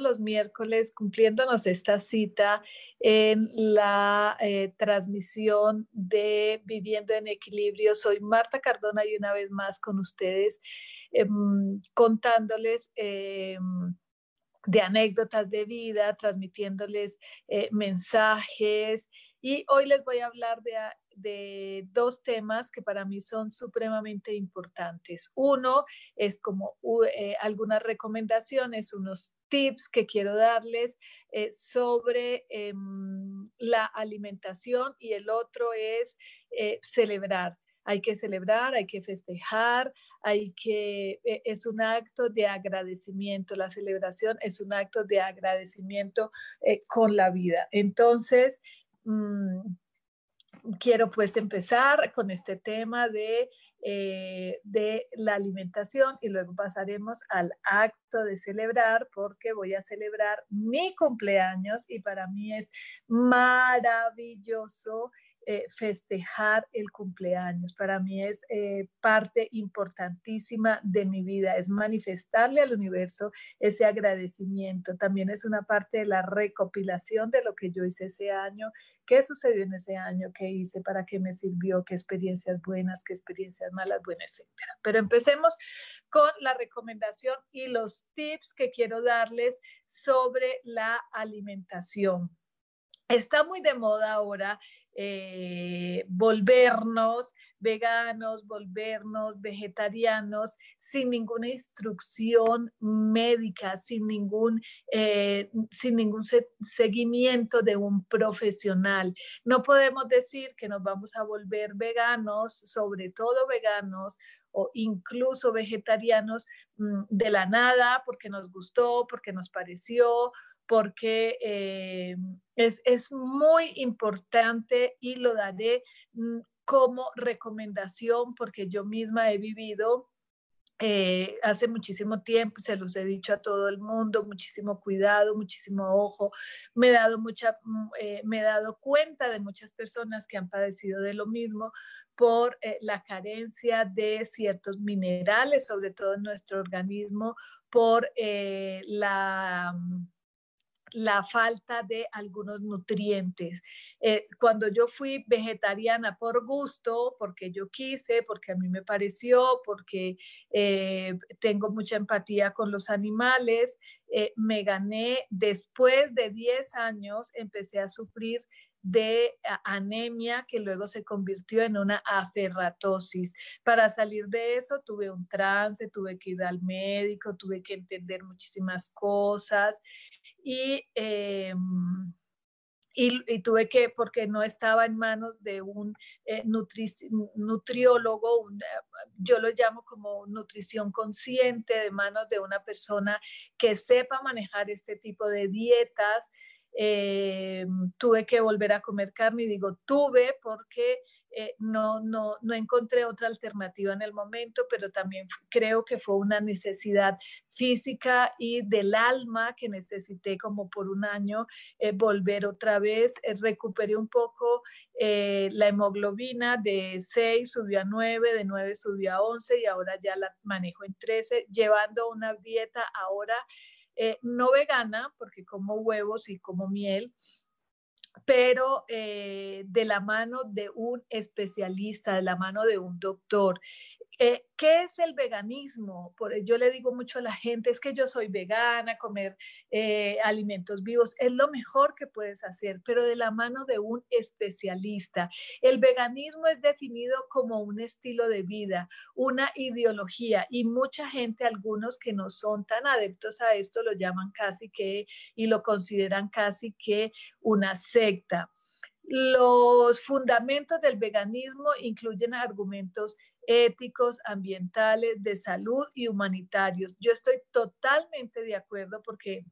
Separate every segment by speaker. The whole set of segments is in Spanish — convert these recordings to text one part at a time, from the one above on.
Speaker 1: Los miércoles cumpliéndonos esta cita en la eh, transmisión de Viviendo en Equilibrio. Soy Marta Cardona y una vez más con ustedes em, contándoles em, de anécdotas de vida, transmitiéndoles eh, mensajes. Y hoy les voy a hablar de, de dos temas que para mí son supremamente importantes. Uno es como eh, algunas recomendaciones, unos tips que quiero darles eh, sobre em, la alimentación y el otro es eh, celebrar. Hay que celebrar, hay que festejar, hay que, e, es un acto de agradecimiento. La celebración es un acto de agradecimiento eh, con la vida. Entonces, mm, quiero pues empezar con este tema de eh, de la alimentación y luego pasaremos al acto de celebrar porque voy a celebrar mi cumpleaños y para mí es maravilloso eh, festejar el cumpleaños. Para mí es eh, parte importantísima de mi vida, es manifestarle al universo ese agradecimiento. También es una parte de la recopilación de lo que yo hice ese año, qué sucedió en ese año, qué hice, para qué me sirvió, qué experiencias buenas, qué experiencias malas, buenas, etc. Pero empecemos con la recomendación y los tips que quiero darles sobre la alimentación. Está muy de moda ahora eh, volvernos veganos, volvernos vegetarianos sin ninguna instrucción médica, sin ningún, eh, sin ningún seguimiento de un profesional. No podemos decir que nos vamos a volver veganos, sobre todo veganos o incluso vegetarianos mm, de la nada porque nos gustó, porque nos pareció porque eh, es, es, muy importante y lo daré mm, como recomendación porque yo misma he vivido eh, hace muchísimo tiempo, se los he dicho a todo el mundo, muchísimo cuidado, muchísimo ojo. Me he dado, mucha, mm, eh, me he dado cuenta de muchas personas que han padecido de lo mismo por la carencia de ciertos minerales, sobre todo en nuestro organismo, por la mm, la falta de algunos nutrientes. Eh, cuando yo fui vegetariana por gusto, porque yo quise, porque a mí me pareció, porque eh, tengo mucha empatía con los animales, eh, me gané después de 10 años, empecé a sufrir de anemia que luego se convirtió en una aferratosis. Para salir de eso tuve un trance, tuve que ir al médico, tuve que entender muchísimas cosas eh, y, y, tuve que, porque no estaba en manos de un eh, nutriólogo, yo lo llamo como nutrición consciente, de manos de una persona que sepa manejar este tipo de dietas. Eh, tuve que volver a comer carne y digo tuve porque eh, no, no, no encontré otra alternativa en el momento, pero también creo que fue una necesidad física y del alma que necesité como por un año eh, volver otra vez. Eh, recuperé un poco la hemoglobina de 6 subió a 9, de 9 subió a 11 y ahora ya la manejo en 13, llevando una dieta ahora no vegana, porque como huevos y como miel, pero eh, de la mano de un especialista, de la mano de un doctor. Eh, ¿Qué es el veganismo? Por, yo le digo mucho a la gente, es que yo soy vegana, comer eh, alimentos vivos es lo mejor que puedes hacer, pero de la mano de un especialista. El veganismo es definido como un estilo de vida, una ideología y mucha gente, algunos que no son tan adeptos a esto, lo llaman casi que y lo consideran casi que una secta. Los fundamentos del veganismo incluyen argumentos éticos, ambientales, de salud y humanitarios. Yo estoy totalmente de acuerdo porque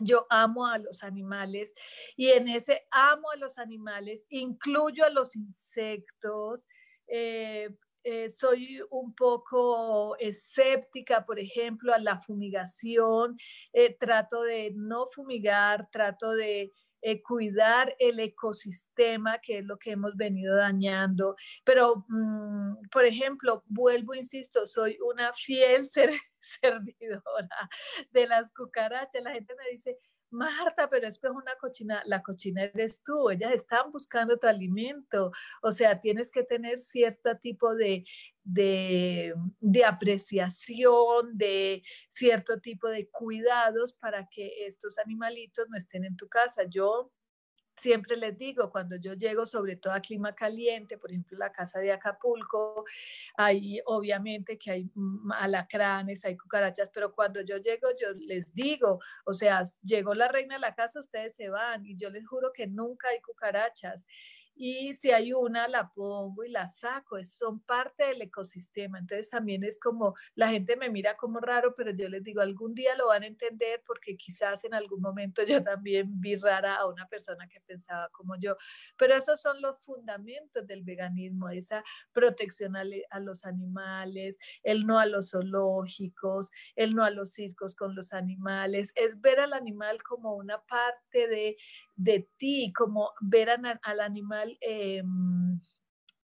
Speaker 1: yo amo a los animales y en ese amo a los animales incluyo a los insectos. Eh, eh, soy un poco escéptica, por ejemplo, a la fumigación. Eh, trato de no fumigar, trato de eh, cuidar el ecosistema, que es lo que hemos venido dañando. Pero, mm, por ejemplo, vuelvo, insisto, soy una fiel servidora de las cucarachas. La gente me dice, Marta, pero es que es una cochina, la cochina eres tú, ellas están buscando tu alimento, o sea, tienes que tener cierto tipo de, de, de, apreciación, de cierto tipo de cuidados para que estos animalitos no estén en tu casa. Yo siempre les digo, cuando yo llego, sobre todo a clima caliente, por ejemplo, la casa de Acapulco, hay obviamente que hay alacranes, hay cucarachas, pero cuando yo llego, yo les digo, o sea, llegó la reina a la casa, ustedes se van y yo les juro que nunca hay cucarachas y si hay una, la pongo y la saco, son parte del ecosistema. Entonces también es como, la gente me mira como raro, pero yo les digo, algún día lo van a entender porque quizás en algún momento yo también vi rara a una persona que pensaba como yo. Pero esos son los fundamentos del veganismo, esa protección a, a los animales, el no a los zoológicos, el no a los circos con los animales, es ver al animal como una parte de de ti, como ver al animal em,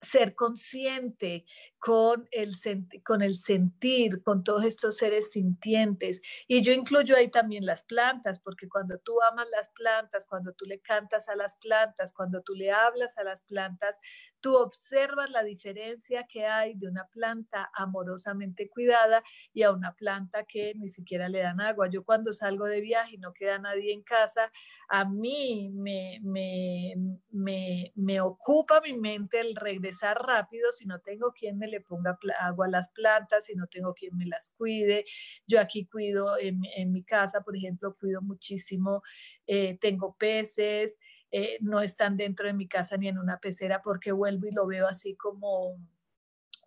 Speaker 1: ser consciente con el, con el sentir, con todos estos seres sintientes. Y yo incluyo ahí también las plantas, porque cuando tú amas las plantas, cuando tú le cantas a las plantas, cuando tú le hablas a las plantas, tú observas la diferencia que hay de una planta amorosamente cuidada y a una planta que ni siquiera le dan agua. Yo cuando salgo de viaje y no queda nadie en casa, a mí me, me, me, me ocupa mi mente el regresar rápido si no tengo quien me le ponga agua a las plantas, si no tengo quien me las cuide. Yo aquí cuido en, en mi casa, por ejemplo, cuido muchísimo, eh, tengo peces. Eh, no están dentro de mi casa ni en una pecera porque vuelvo y lo veo así como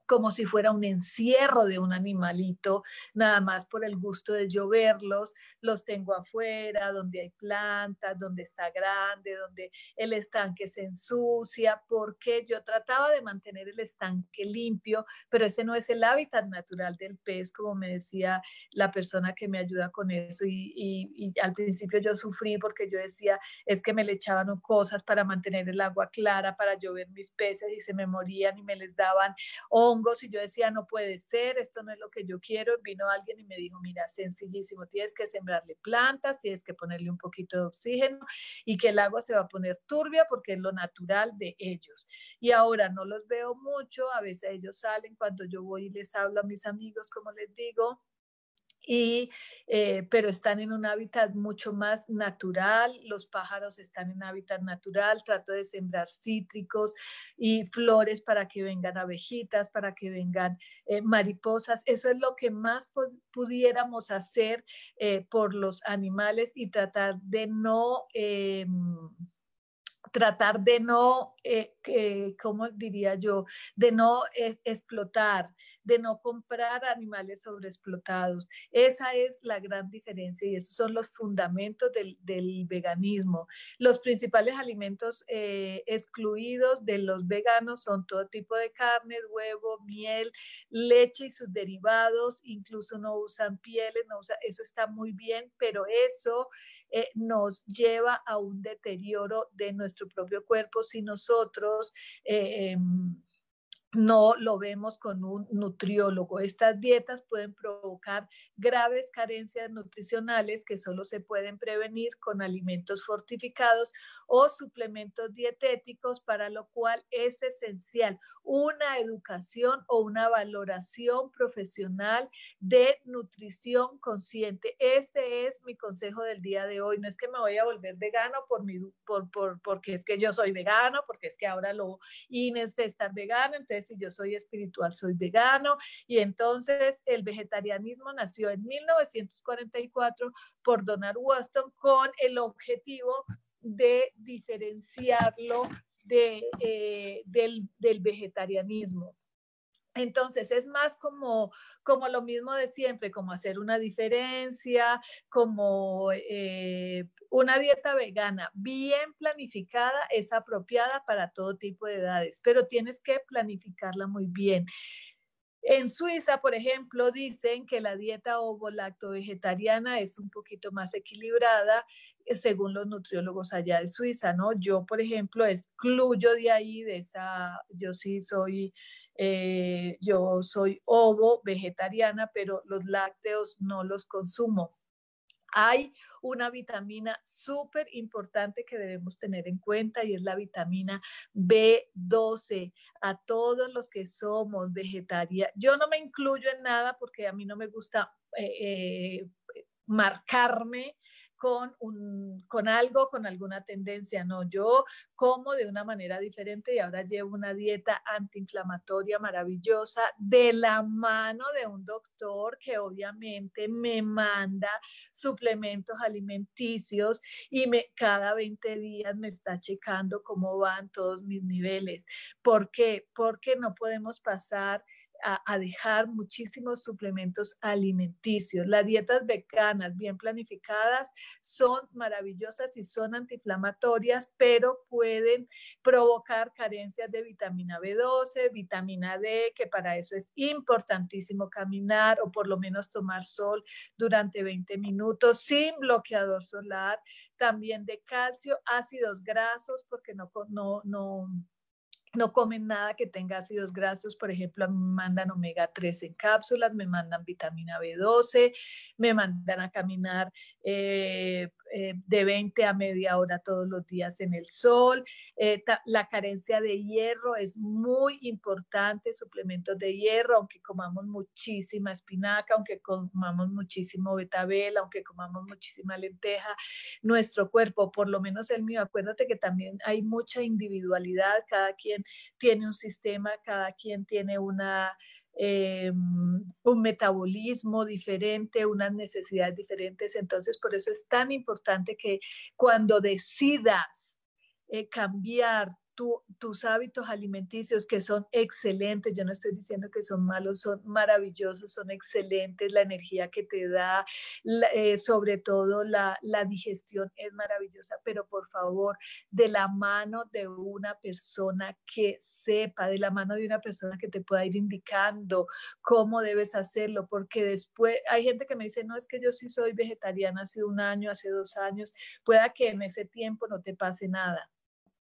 Speaker 1: como si fuera un encierro de un animalito, nada más por el gusto de yo verlos, los tengo afuera, donde hay plantas, donde está grande, donde el estanque se ensucia, porque yo trataba de mantener el estanque limpio, pero ese no es el hábitat natural del pez, como me decía la persona que me ayuda con eso, y, al principio yo sufrí porque yo decía, es que me le echaban cosas para mantener el agua clara, para yo ver mis peces y se me morían y me les daban y yo decía, no puede ser, esto no es lo que yo quiero. Vino alguien y me dijo, mira, sencillísimo, tienes que sembrarle plantas, tienes que ponerle un poquito de oxígeno y que el agua se va a poner turbia porque es lo natural de ellos. Y ahora no los veo mucho, a veces ellos salen cuando yo voy y les hablo a mis amigos, como les digo, y, eh, pero están en un hábitat mucho más natural, los pájaros están en hábitat natural, trato de sembrar cítricos y flores para que vengan abejitas, para que vengan eh, mariposas, eso es lo que más pudiéramos hacer eh, por los animales y tratar de no tratar de no, ¿cómo diría yo?, de no explotar, de no comprar animales sobreexplotados. Esa es la gran diferencia y esos son los fundamentos del, veganismo. Los principales alimentos eh, excluidos de los veganos son todo tipo de carne, huevo, miel, leche y sus derivados, incluso no usan pieles, eso está muy bien, pero eso... Eh, nos lleva a un deterioro de nuestro propio cuerpo si nosotros eh, em, no lo vemos con un nutriólogo. Estas dietas pueden provocar graves carencias nutricionales que solo se pueden prevenir con alimentos fortificados o suplementos dietéticos, para lo cual es esencial una educación o una valoración profesional de nutrición consciente. Este es mi consejo del día de hoy. No es que me voy a volver vegano por mi, por, por, porque es que yo soy vegano, porque es que ahora lo Inés es estar vegano, entonces si yo soy espiritual, soy vegano. Y entonces el vegetarianismo nació en 1944 por Donald Waston con el objetivo de diferenciarlo de, eh, del, del vegetarianismo. Entonces es más como, como lo mismo de siempre, como hacer una diferencia, como eh, una dieta vegana bien planificada es apropiada para todo tipo de edades, pero tienes que planificarla muy bien. En Suiza, por ejemplo, dicen que la dieta ovo-lacto vegetariana es un poquito más equilibrada eh, según los nutriólogos allá de Suiza, ¿no? Yo, por ejemplo, excluyo de ahí, de esa, yo sí soy eh, yo soy ovo vegetariana, pero los lácteos no los consumo. Hay una vitamina súper importante que debemos tener en cuenta y es la vitamina B12. A todos los que somos vegetarianos, yo no me incluyo en nada porque a mí no me gusta eh, eh, marcarme con, un, con algo, con alguna tendencia. No, yo como de una manera diferente y ahora llevo una dieta antiinflamatoria maravillosa de la mano de un doctor que obviamente me manda suplementos alimenticios y me, cada 20 días me está checando cómo van todos mis niveles. ¿Por qué? Porque no podemos pasar a, dejar muchísimos suplementos alimenticios. Las dietas veganas bien planificadas son maravillosas y son antiinflamatorias, pero pueden provocar carencias de vitamina B12, vitamina D, que para eso es importantísimo caminar o por lo menos tomar sol durante 20 minutos sin bloqueador solar, también de calcio, ácidos grasos, porque no, no comen nada que tenga ácidos grasos, por ejemplo, me mandan omega 3 en cápsulas, me mandan vitamina B12, me mandan a caminar eh, eh, de 20 a media hora todos los días en el sol. Eh, la carencia de hierro es muy importante, suplementos de hierro, aunque comamos muchísima espinaca, aunque comamos muchísimo betabel, aunque comamos muchísima lenteja, nuestro cuerpo, por lo menos el mío, acuérdate que también hay mucha individualidad, cada quien tiene un sistema, cada quien tiene una eh, un metabolismo diferente, unas necesidades diferentes. Entonces, por eso es tan importante que cuando decidas eh, cambiar tus hábitos alimenticios que son excelentes, yo no estoy diciendo que son malos, son maravillosos, son excelentes, la energía que te da, eh, sobre todo la, la digestión es maravillosa, pero por favor, de la mano de una persona que sepa, de la mano de una persona que te pueda ir indicando cómo debes hacerlo, porque después hay gente que me dice, no, es que yo sí soy vegetariana hace un año, hace dos años, pueda que en ese tiempo no te pase nada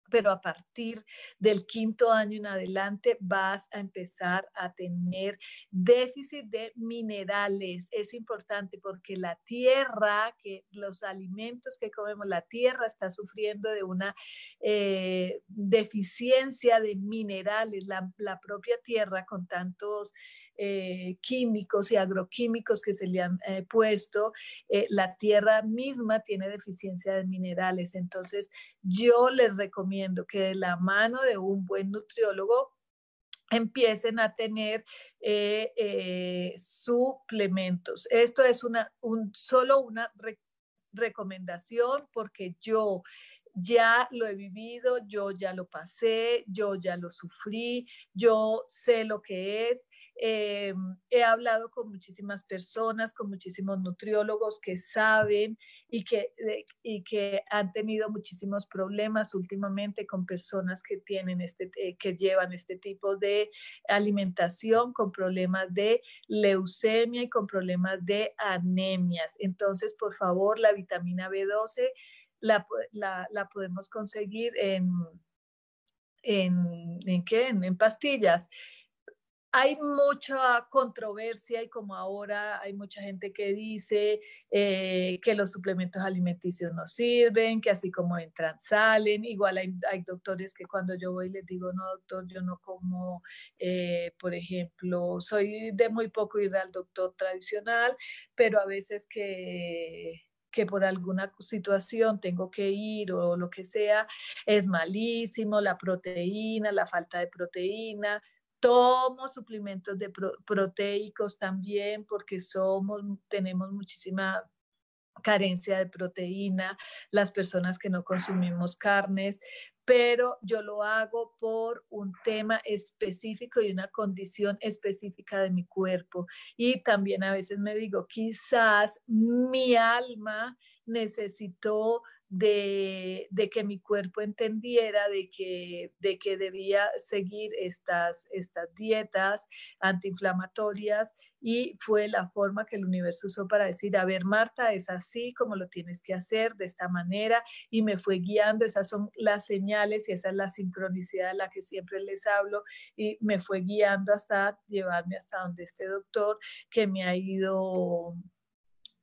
Speaker 1: pero a partir del quinto año en adelante vas a empezar a tener déficit de minerales. Es importante porque la tierra, que los alimentos que comemos, la tierra está sufriendo de una eh, deficiencia de minerales. La, la propia tierra con tantos eh, químicos y agroquímicos que se le han eh, puesto, eh, la tierra misma tiene deficiencia de minerales. Entonces, yo les recomiendo que de la mano de un buen nutriólogo empiecen a tener suplementos. Esto es una, un, solo una recomendación porque yo ya lo he vivido, yo ya lo pasé, yo ya lo sufrí, yo sé lo que es. Eh, he hablado con muchísimas personas, con muchísimos nutriólogos que saben y que, y que han tenido muchísimos problemas últimamente con personas que, tienen este, eh, que llevan este tipo de alimentación, con problemas de leucemia y con problemas de anemias. Entonces, por favor, la vitamina B12 la, la, podemos conseguir en, ¿en qué? En, pastillas. Hay mucha controversia y como ahora hay mucha gente que dice eh, que los suplementos alimenticios no sirven, que así como entran, salen. Igual hay, hay doctores que cuando yo voy les digo, no, doctor, yo no como, eh, por ejemplo, soy de muy poco ir al doctor tradicional, pero a veces que que por alguna situación tengo que ir o lo que sea, es malísimo, la proteína, la falta de proteína. Tomo suplementos de proteicos también porque somos, tenemos muchísima carencia de proteína, las personas que no consumimos carnes, pero yo lo hago por un tema específico y una condición específica de mi cuerpo. Y también a veces me digo, quizás mi alma necesitó de, que mi cuerpo entendiera de que, de que debía seguir estas, estas dietas antiinflamatorias y fue la forma que el universo usó para decir, a ver, Marta, es así como lo tienes que hacer, de esta manera, y me fue guiando, esas son las señales y esa es la sincronicidad de la que siempre les hablo, y me fue guiando hasta llevarme hasta donde este doctor que me ha ido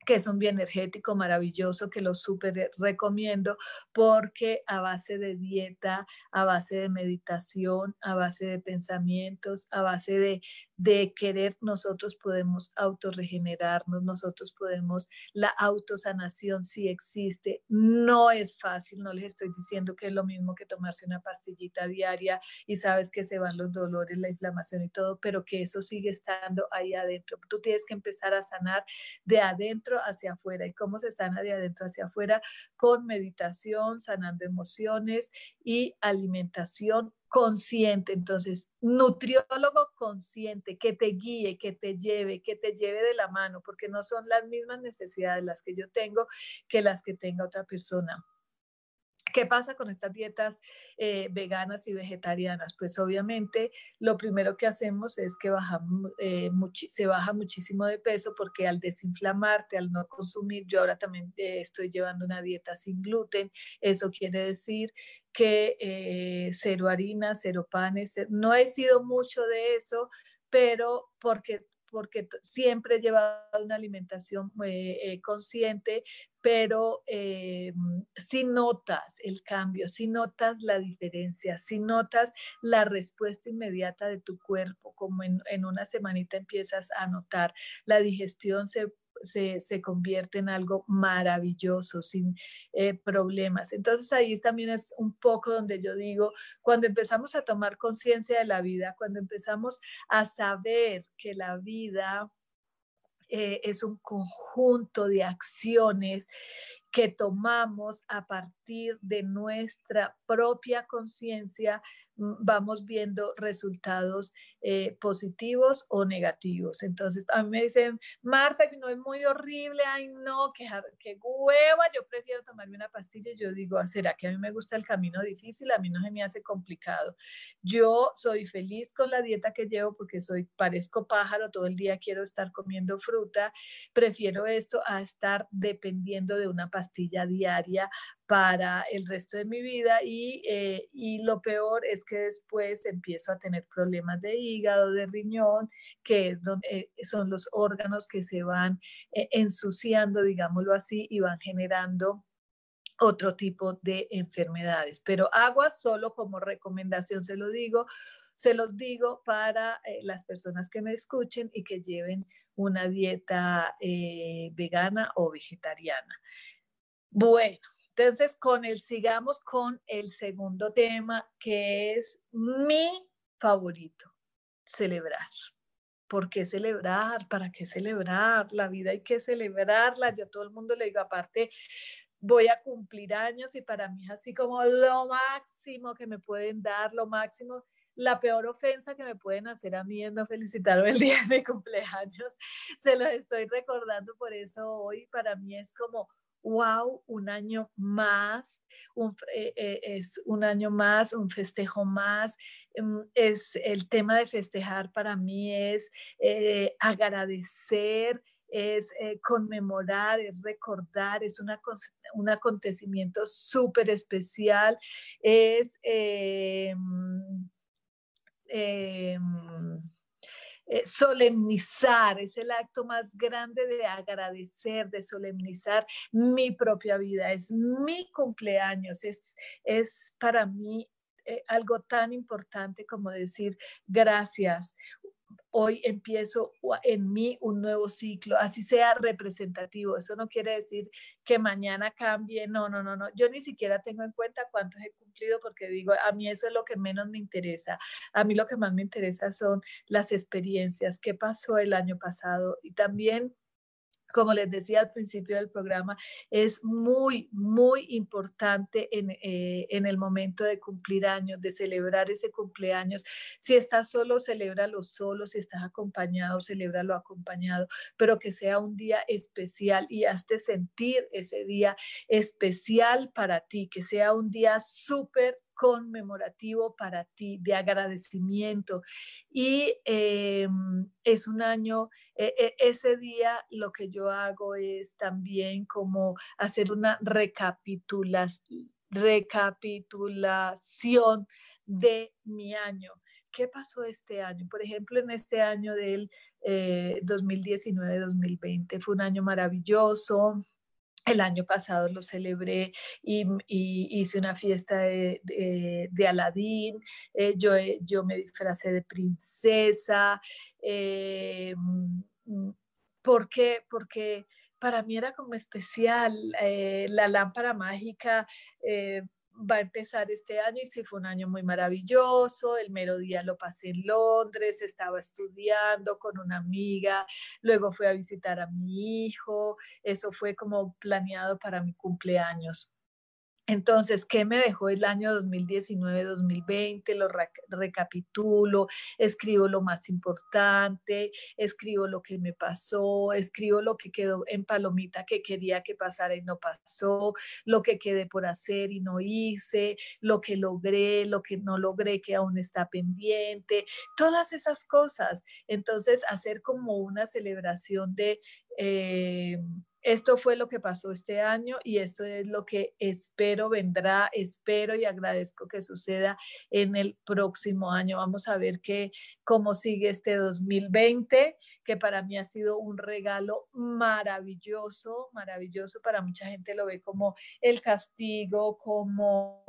Speaker 1: que es un bioenergético maravilloso que lo súper recomiendo porque a base de dieta, a base de meditación, a base de pensamientos, a base de de querer, nosotros podemos autorregenerarnos, nosotros podemos, la autosanación sí existe, no es fácil, no les estoy diciendo que es lo mismo que tomarse una pastillita diaria y sabes que se van los dolores, la inflamación y todo, pero que eso sigue estando ahí adentro. Tú tienes que empezar a sanar de adentro hacia afuera. ¿Y cómo se sana de adentro hacia afuera? Con meditación, sanando emociones y alimentación consciente. Entonces, nutriólogo consciente, que te guíe, que te lleve, que te lleve de la mano, porque no son las mismas necesidades las que yo tengo que las que tenga otra persona. ¿Qué pasa con estas dietas eh, veganas y vegetarianas? Pues obviamente lo primero que hacemos es que eh, se baja muchísimo de peso porque al desinflamarte, al no consumir, yo ahora también eh, estoy llevando una dieta sin gluten, eso quiere decir que cero harina, cero panes, no he sido mucho de eso, pero porque porque siempre he llevado una alimentación eh, eh, consciente, pero eh, si notas el cambio, si notas la diferencia, si notas la respuesta inmediata de tu cuerpo, como en, en una semanita empiezas a notar, la digestión se se, convierte en algo maravilloso, sin eh, problemas. Entonces ahí también es un poco donde yo digo, cuando empezamos a tomar conciencia de la vida, cuando empezamos a saber que la vida eh, es un conjunto de acciones que tomamos a partir de nuestra propia conciencia, vamos viendo resultados eh, positivos o negativos. Entonces, a mí me dicen, Marta, que no es muy horrible, ay no, qué, qué hueva, yo prefiero tomarme una pastilla. Yo digo, ah, ¿será que a mí me gusta el camino difícil? A mí no se me hace complicado. Yo soy feliz con la dieta que llevo porque soy, parezco pájaro, todo el día quiero estar comiendo fruta. Prefiero esto a estar dependiendo de una pastilla diaria para el resto de mi vida y, eh, y lo peor es que después empiezo a tener problemas de hígado, de riñón, que es donde, eh, son los órganos que se van eh, ensuciando, digámoslo así, y van generando otro tipo de enfermedades. Pero agua solo como recomendación se lo digo, se los digo para las personas que me escuchen y que lleven una dieta vegana o vegetariana. Bueno, entonces con el sigamos con el segundo tema que es mi favorito celebrar. ¿Por qué celebrar? ¿Para qué celebrar? La vida hay que celebrarla. Yo a todo el mundo le digo, aparte, voy a cumplir años y para mí es así como lo máximo que me pueden dar, lo máximo. La peor ofensa que me pueden hacer a mí es no felicitarme el día de mi cumpleaños. Se los estoy recordando, por eso hoy para mí es como wow, un año más, eh, eh, es un año más, un festejo más. Em, es el tema de festejar para mí es eh, agradecer es conmemorar, es recordar, es un acontecimiento súper especial, es... Em, em, eh, solemnizar, es el acto más grande de agradecer, de solemnizar mi propia vida, es mi cumpleaños, es, es para mí eh, algo tan importante como decir gracias hoy empiezo en mí un nuevo ciclo, así sea representativo. Eso no quiere decir que mañana cambie, no, no, no, no. Yo ni siquiera tengo en cuenta cuántos he cumplido porque digo, a mí eso es lo que menos me interesa. A mí lo que más me interesa son las experiencias, qué pasó el año pasado y también como les decía al principio del programa, es muy, muy importante eh, en, el momento de cumplir años, de celebrar ese cumpleaños. Si estás solo, celébralo solo. Si estás acompañado, celébralo acompañado. Pero que sea un día especial y hazte sentir ese día especial para ti, que sea un día súper conmemorativo para ti, de agradecimiento. Y em, es un año, e, e, ese día lo que yo hago es también como hacer una recapitulación, de mi año. ¿Qué pasó este año? Por ejemplo, en este año del 2019-2020 eh, fue un año maravilloso el año pasado lo celebré y, hice una fiesta de, de, Aladín, eh, yo, eh, yo me disfracé de princesa. Eh, mm, ¿Por qué? Porque para mí era como especial. la lámpara mágica va a empezar este año y sí fue un año muy maravilloso. El mero día lo pasé en Londres, estaba estudiando con una amiga, luego fui a visitar a mi hijo. Eso fue como planeado para mi cumpleaños. Entonces, ¿qué me dejó el año 2019-2020? Lo recapitulo, escribo lo más importante, escribo lo que me pasó, escribo lo que quedó en palomita que quería que pasara y no pasó, lo que quedé por hacer y no hice, lo que logré, lo que no logré que aún está pendiente, todas esas cosas. Entonces, hacer como una celebración de... Eh, esto fue lo que pasó este año y esto es lo que espero vendrá, espero y agradezco que suceda en el próximo año. Vamos a ver qué cómo sigue este 2020, que para mí ha sido un regalo maravilloso, maravilloso. Para mucha gente lo ve como el castigo, como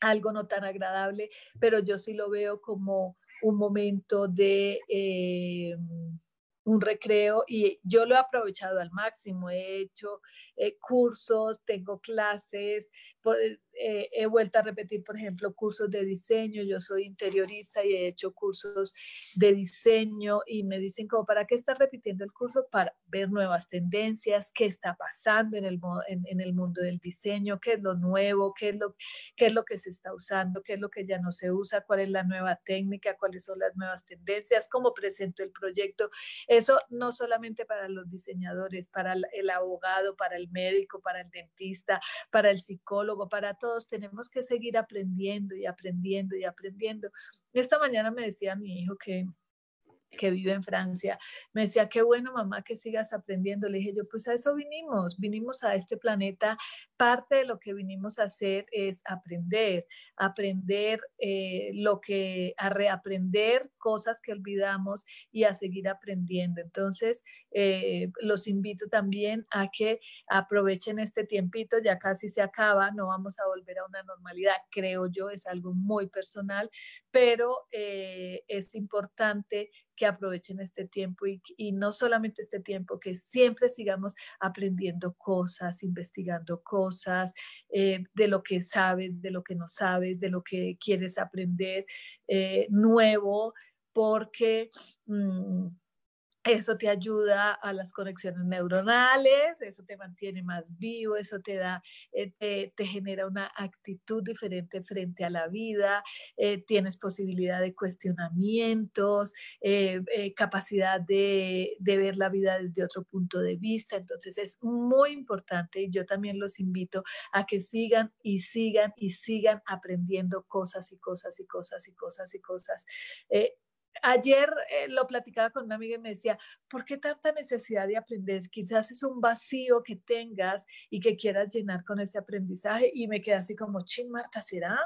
Speaker 1: algo no tan agradable, pero yo sí lo veo como un momento de... Eh, un recreo y yo lo he aprovechado al máximo. He hecho eh, cursos, tengo clases, eh, he vuelto a repetir, por ejemplo, cursos de diseño. Yo soy interiorista y he hecho cursos de diseño y me dicen como, ¿para qué estás repitiendo el curso? Para ver nuevas tendencias, qué está pasando en el, en, el mundo del diseño, qué es lo nuevo, qué es lo, qué es lo que se está usando, qué es lo que ya no se usa, cuál es la nueva técnica, cuáles son las nuevas tendencias, cómo presento el proyecto. Eso no solamente para los diseñadores, para el abogado, para el médico, para el dentista, para el psicólogo, para todos tenemos que seguir aprendiendo y aprendiendo y aprendiendo. Esta mañana me decía mi hijo que que vive en Francia, me decía, qué bueno mamá que sigas aprendiendo. Le dije yo, pues a eso vinimos, vinimos a este planeta. Parte de lo que vinimos a hacer es aprender, aprender eh, lo que, a reaprender cosas que olvidamos y a seguir aprendiendo. Entonces, eh, los invito también a que aprovechen este tiempito, ya casi se acaba, no vamos a volver a una normalidad, creo yo, es algo muy personal, pero eh, es importante que aprovechen este tiempo y, no solamente este tiempo, que siempre sigamos aprendiendo cosas, investigando cosas, eh, de lo que sabes, de lo que no sabes, de lo que quieres aprender eh, nuevo, porque... Mm, eso te ayuda a las conexiones neuronales, eso te mantiene más vivo, eso te da, eh, te, genera una actitud diferente frente a la vida, eh, tienes posibilidad de cuestionamientos, eh, capacidad de, de, ver la vida desde otro punto de vista. Entonces es muy importante y yo también los invito a que sigan y sigan y sigan aprendiendo cosas y cosas y cosas y cosas y cosas ayer eh, lo platicaba con una amiga y me decía, ¿por qué tanta necesidad de aprender? Quizás es un vacío que tengas y que quieras llenar con ese aprendizaje. Y me quedé así como, ching, Marta, ¿será?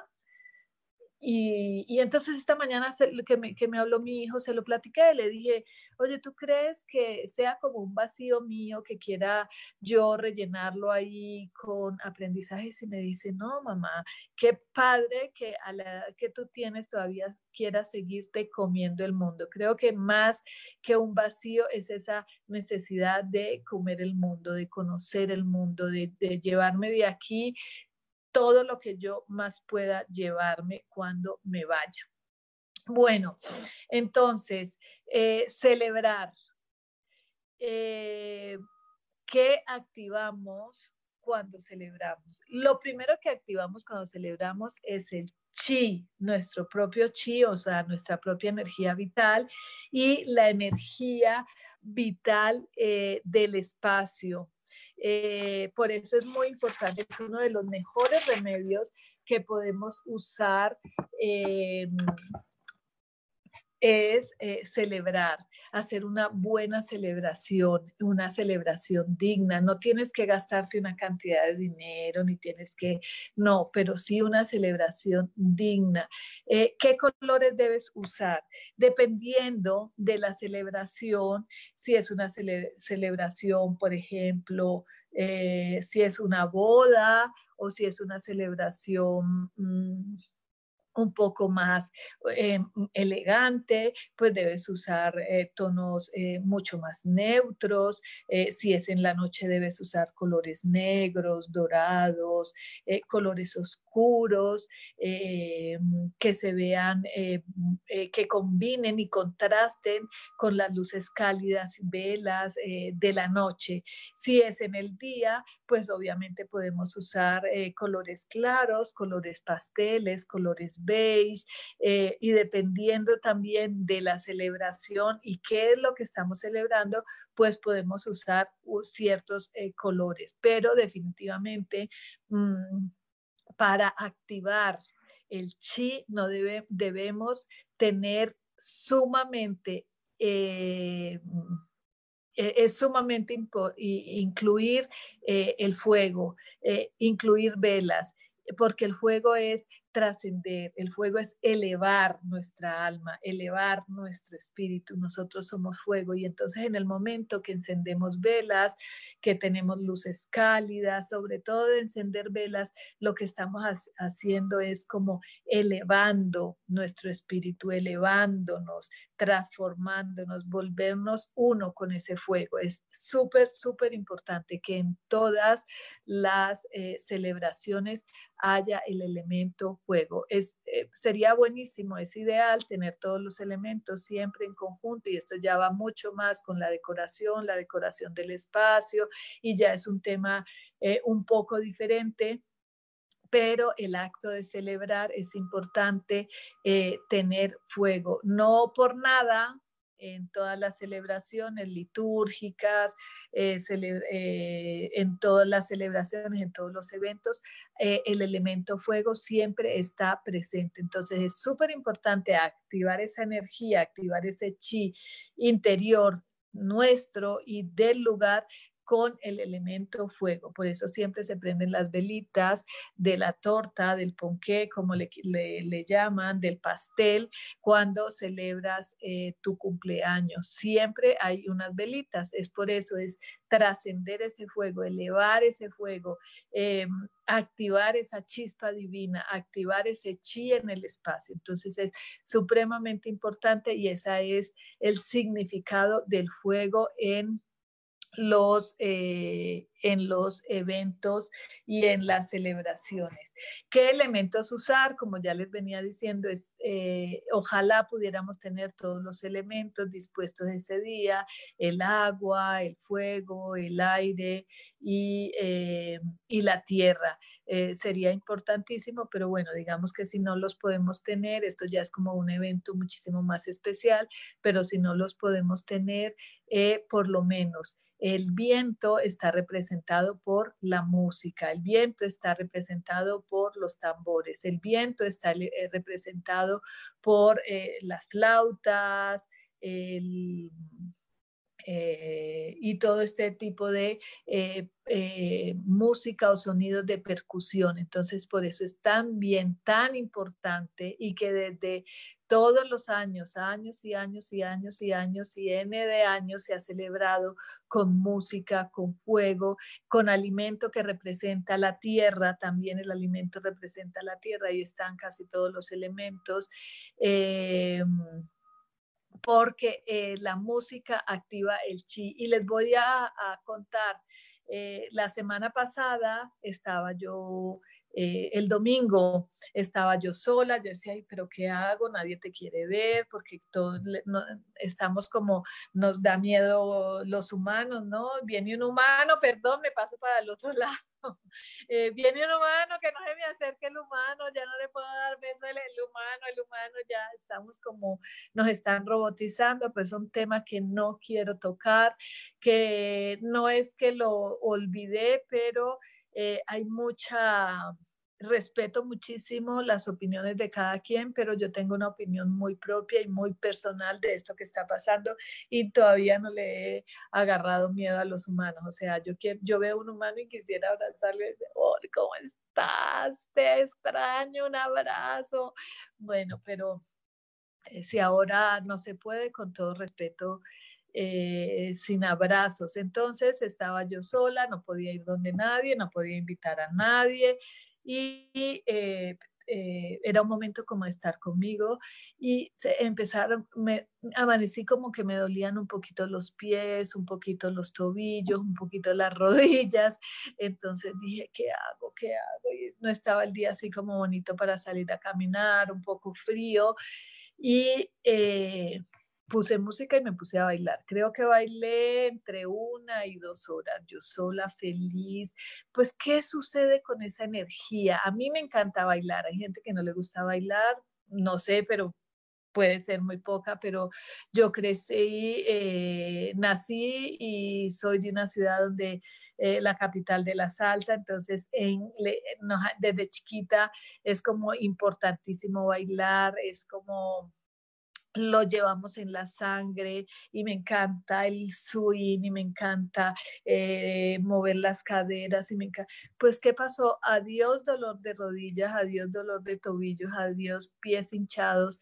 Speaker 1: Y, entonces esta mañana que, me, que me habló mi hijo, se lo platiqué, le dije, oye, ¿tú crees que sea como un vacío mío que quiera yo rellenarlo ahí con aprendizajes? Y me dice, no, mamá, qué padre que a la que tú tienes todavía quieras seguirte comiendo el mundo. Creo que más que un vacío es esa necesidad de comer el mundo, de conocer el mundo, de llevarme de aquí todo lo que yo más pueda llevarme cuando me vaya. Bueno, entonces, eh, celebrar. Eh, ¿Qué activamos cuando celebramos? Lo primero que activamos cuando celebramos es el chi, nuestro propio chi, o sea, nuestra propia energía vital y la energía vital eh, del espacio, eh, por eso es muy importante, es uno de los mejores remedios que podemos usar. Eh, es eh, celebrar, hacer una buena celebración, una celebración digna. No tienes que gastarte una cantidad de dinero, ni tienes que, no, pero sí una celebración digna. ¿Qué colores debes usar? Dependiendo de la celebración, si es una celebración, por ejemplo, eh, si es una boda o si es una celebración mm, un poco más eh, elegante, pues debes usar eh, tonos eh, mucho más neutros. si es en la noche, debes usar colores negros, dorados, colores oscuros, que se vean, que combinen y contrasten con las luces cálidas, velas de la noche. Si es en el día, pues obviamente podemos usar colores claros, colores pasteles, colores beige eh, y dependiendo también de la celebración y qué es lo que estamos celebrando, pues podemos usar ciertos eh, colores, pero definitivamente mm, para activar el chi no debe, debemos tener sumamente... Eh, es sumamente incluir el fuego, incluir velas, porque el fuego es trascender, el fuego es elevar nuestra alma, elevar nuestro espíritu. Nosotros somos fuego y entonces en el momento que encendemos velas, que tenemos luces cálidas, sobre todo de encender velas, lo que estamos haciendo es como elevando nuestro espíritu, elevándonos, transformándonos, volvernos uno con ese fuego. Es súper, súper importante que en todas las eh, celebraciones haya el elemento juego. Es, eh, sería buenísimo, es ideal tener todos los elementos siempre en conjunto y esto ya va mucho más con la decoración, la decoración del espacio y ya es un tema eh, un poco diferente pero el acto de celebrar es importante eh, tener fuego. No por nada en todas las celebraciones litúrgicas, eh, eh, en todas las celebraciones, en todos los eventos, eh, el elemento fuego siempre está presente. Entonces es súper importante activar esa energía, activar ese chi interior nuestro y del lugar con el elemento fuego. Por eso siempre se prenden las velitas de la torta, del ponqué, como le, le, llaman, del pastel, cuando celebras eh, tu cumpleaños. Siempre hay unas velitas. Es por eso, es trascender ese fuego, elevar ese fuego, em, activar esa chispa divina, activar ese chi en el espacio. Entonces es supremamente importante y ese es el significado del fuego en los, eh, en los eventos y en las celebraciones. ¿Qué elementos usar? Como ya les venía diciendo, es eh, ojalá pudiéramos tener todos los elementos dispuestos ese día, el agua, el fuego, el aire y, eh, y la tierra. sería importantísimo, pero bueno, digamos que si no los podemos tener, esto ya es como un evento muchísimo más especial, pero si no los podemos tener, por lo menos el viento está representado por la música, el viento está representado por los tambores, el viento está eh, representado por eh, las flautas, el, eh, y todo este tipo de música o sonidos de percusión. Entonces, por eso es tan bien, tan importante y que desde todos los años, años y años y años y años y N de años se ha celebrado con música, con fuego, con alimento que representa la tierra, también el alimento representa la tierra y están casi todos los elementos porque eh, la música activa el chi. Y les voy a, contar, eh, la semana pasada estaba yo eh, el domingo estaba yo sola, yo decía, pero ¿qué hago? Nadie te quiere ver porque todos estamos como, nos da miedo los humanos, ¿no? Viene un humano, perdón, me paso para el otro lado. Eh, viene un humano que no se me acerque el humano, ya no le puedo dar beso al humano, el humano ya estamos como, nos están robotizando, pues son temas que no quiero tocar, que no es que lo olvidé, pero eh, hay mucha, respeto muchísimo las opiniones de cada quien, pero yo tengo una opinión muy propia y muy personal de esto que está pasando y todavía no le he agarrado miedo a los humanos. O sea, yo, quiero, yo veo un humano y quisiera abrazarle y decir, oh, ¿cómo estás? Te extraño, un abrazo. Bueno, pero eh, si ahora no se puede, con todo respeto, eh, sin abrazos. Entonces estaba yo sola, no podía ir donde nadie, no podía invitar a nadie y eh, eh, era un momento como estar conmigo y se empezaron, me amanecí como que me dolían un poquito los pies, un poquito los tobillos, un poquito las rodillas, entonces dije, ¿qué hago? ¿Qué hago? Y no estaba el día así como bonito para salir a caminar, un poco frío y puse música y me puse a bailar. Creo que bailé entre una y dos horas, yo sola, feliz. Pues, ¿qué sucede con esa energía? A mí me encanta bailar. Hay gente que no le gusta bailar, no sé, pero puede ser muy poca, pero yo crecí, eh, nací y soy de una ciudad donde eh, la capital de la salsa, entonces en, desde chiquita es como importantísimo bailar, es como lo llevamos en la sangre y me encanta el swing y me encanta eh, mover las caderas y me encanta. Pues, ¿qué pasó? Adiós dolor de rodillas, adiós dolor de tobillos, adiós pies hinchados.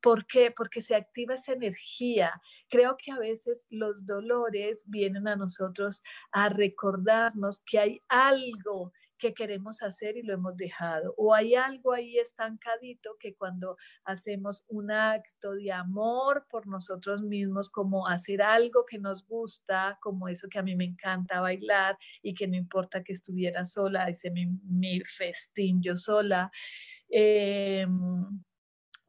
Speaker 1: ¿Por qué? Porque se activa esa energía. Creo que a veces los dolores vienen a nosotros a recordarnos que hay algo que queremos hacer y lo hemos dejado. O hay algo ahí estancadito que cuando hacemos un acto de amor por nosotros mismos, como hacer algo que nos gusta, como eso que a mí me encanta bailar y que no importa que estuviera sola, ese mi, mi festín yo sola. Em,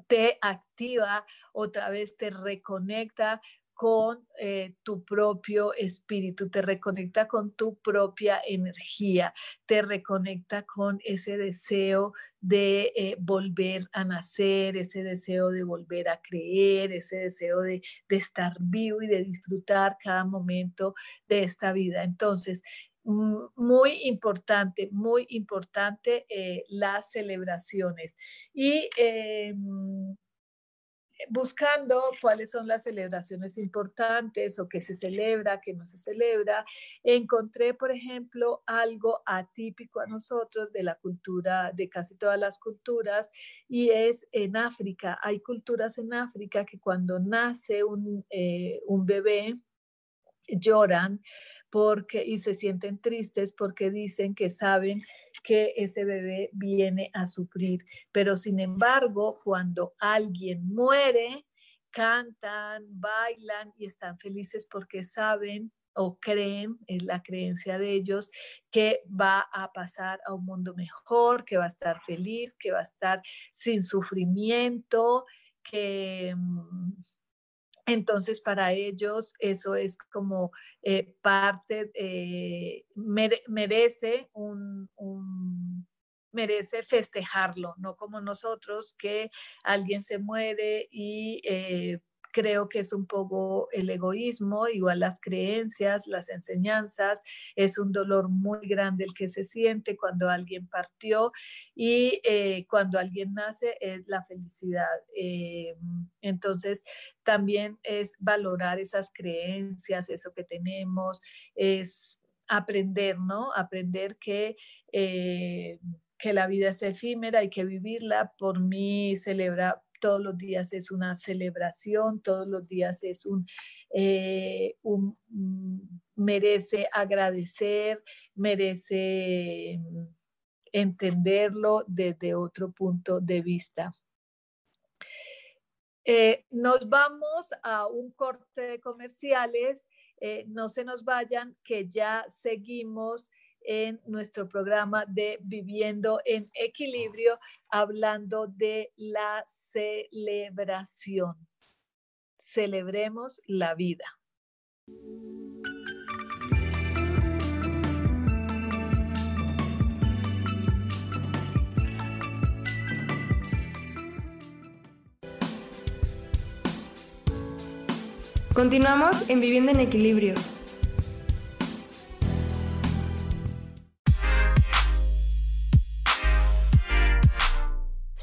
Speaker 1: te activa, otra vez te reconecta con eh, tu propio espíritu, te reconecta con tu propia energía, te reconecta con ese deseo de eh, volver a nacer, ese deseo de volver a creer, ese deseo de, estar vivo y de disfrutar cada momento de esta vida. Entonces, muy importante, muy importante eh, las celebraciones. Y em, buscando cuáles son las celebraciones importantes o qué se celebra, qué no se celebra, encontré, por ejemplo, algo atípico a nosotros de la cultura, de casi todas las culturas, y es en África. Hay culturas en África que cuando nace un, eh, un bebé, lloran porque y se sienten tristes porque dicen que saben que ese bebé viene a sufrir. Pero sin embargo, cuando alguien muere, cantan, bailan y están felices porque saben o creen, es la creencia de ellos, que va a pasar a un mundo mejor, que va a estar feliz, que va a estar sin sufrimiento, que mm, entonces, para ellos eso es como eh, parte, eh, merece un, merece festejarlo, no como nosotros que alguien se muere y eh, creo que es un poco el egoísmo, igual las creencias, las enseñanzas, es un dolor muy grande el que se siente cuando alguien partió y eh, cuando alguien nace es la felicidad. Eh, entonces, también es valorar esas creencias, eso que tenemos, es aprender, ¿no? Aprender que... Eh, que la vida es efímera, hay que vivirla. Por mí celebra todos los días es una celebración, todos los días es un, eh, mm, merece agradecer, merece mm, entenderlo desde otro punto de vista. Eh, nos vamos a un corte de comerciales. Eh, no se nos vayan, que ya seguimos en nuestro programa de Viviendo en Equilibrio, hablando de la celebración. Celebremos la vida.
Speaker 2: Continuamos en Vivienda en Equilibrio.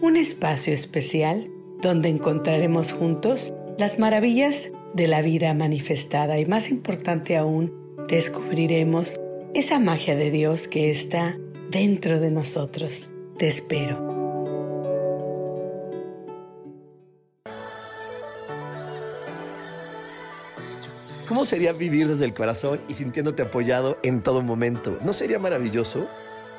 Speaker 3: un espacio especial donde encontraremos juntos las maravillas de la vida manifestada y más importante aún, descubriremos esa magia de Dios que está dentro de nosotros. Te espero.
Speaker 4: ¿Cómo sería vivir desde el corazón y sintiéndote apoyado en todo momento? ¿No sería maravilloso?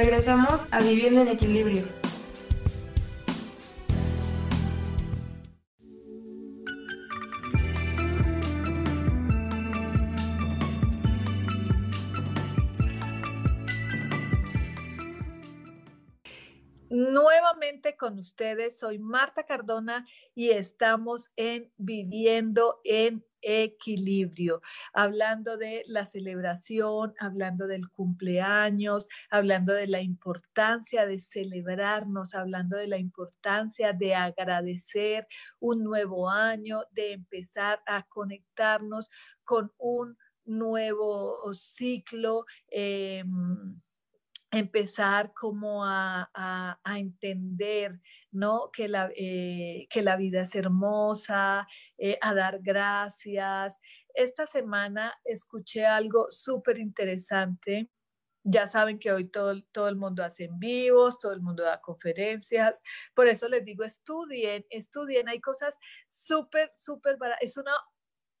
Speaker 2: Regresamos a Viviendo en Equilibrio.
Speaker 1: Con ustedes, soy Marta Cardona y estamos en Viviendo en equilibrio, hablando de la celebración, hablando del cumpleaños, hablando de la importancia de celebrarnos, hablando de la importancia de agradecer un nuevo año, de empezar a conectarnos con un nuevo ciclo. Em, empezar como a, entender ¿no? que, la, eh, que la vida es hermosa, eh, a dar gracias. Esta semana escuché algo súper interesante. Ya saben que hoy todo, todo el mundo hace en vivos, todo el mundo da conferencias. Por eso les digo, estudien, estudien. Hay cosas súper, súper, es una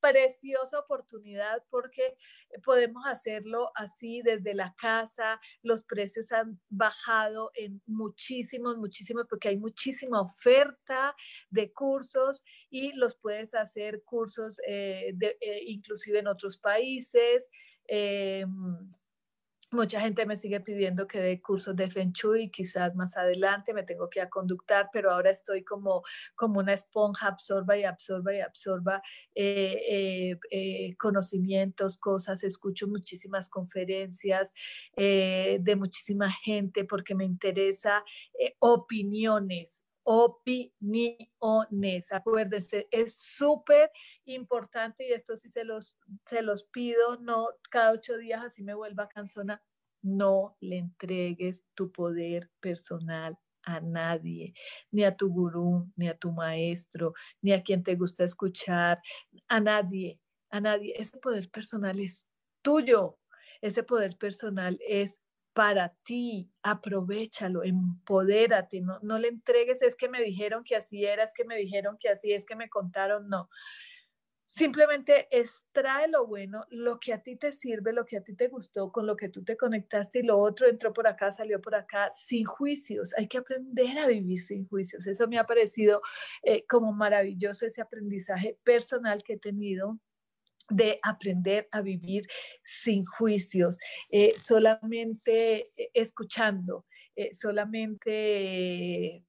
Speaker 1: preciosa oportunidad porque podemos hacerlo así desde la casa. Los precios han bajado en muchísimos, muchísimos, porque hay muchísima oferta de cursos y los puedes hacer cursos eh, de, eh, inclusive en otros países. Em, Mucha gente me sigue pidiendo que dé cursos de Feng Shui, quizás más adelante me tengo que conductar, pero ahora estoy como, como una esponja, absorba y absorba y absorba eh, eh, eh, conocimientos, cosas, escucho muchísimas conferencias de muchísima gente porque me interesa opiniones, opiniones. Acuérdense, es súper importante y esto sí se los, se los pido, no cada ocho días así me vuelva cansona, no le entregues tu poder personal a nadie, ni a tu gurú, ni a tu maestro, ni a quien te gusta escuchar, a nadie, a nadie. Ese poder personal es tuyo, ese poder personal es para ti, aprovechalo, empodérate, no, no le entregues, es que me dijeron que así era, es que me dijeron que así, es que me contaron, no. Simplemente extrae lo bueno, lo que a ti te sirve, lo que a ti te gustó, con lo que tú te conectaste y lo otro entró por acá, salió por acá, sin juicios. Hay que aprender a vivir sin juicios. Eso me ha parecido eh, como maravilloso ese aprendizaje personal que he tenido de aprender a vivir sin juicios, eh, solamente eh, escuchando, eh, solamente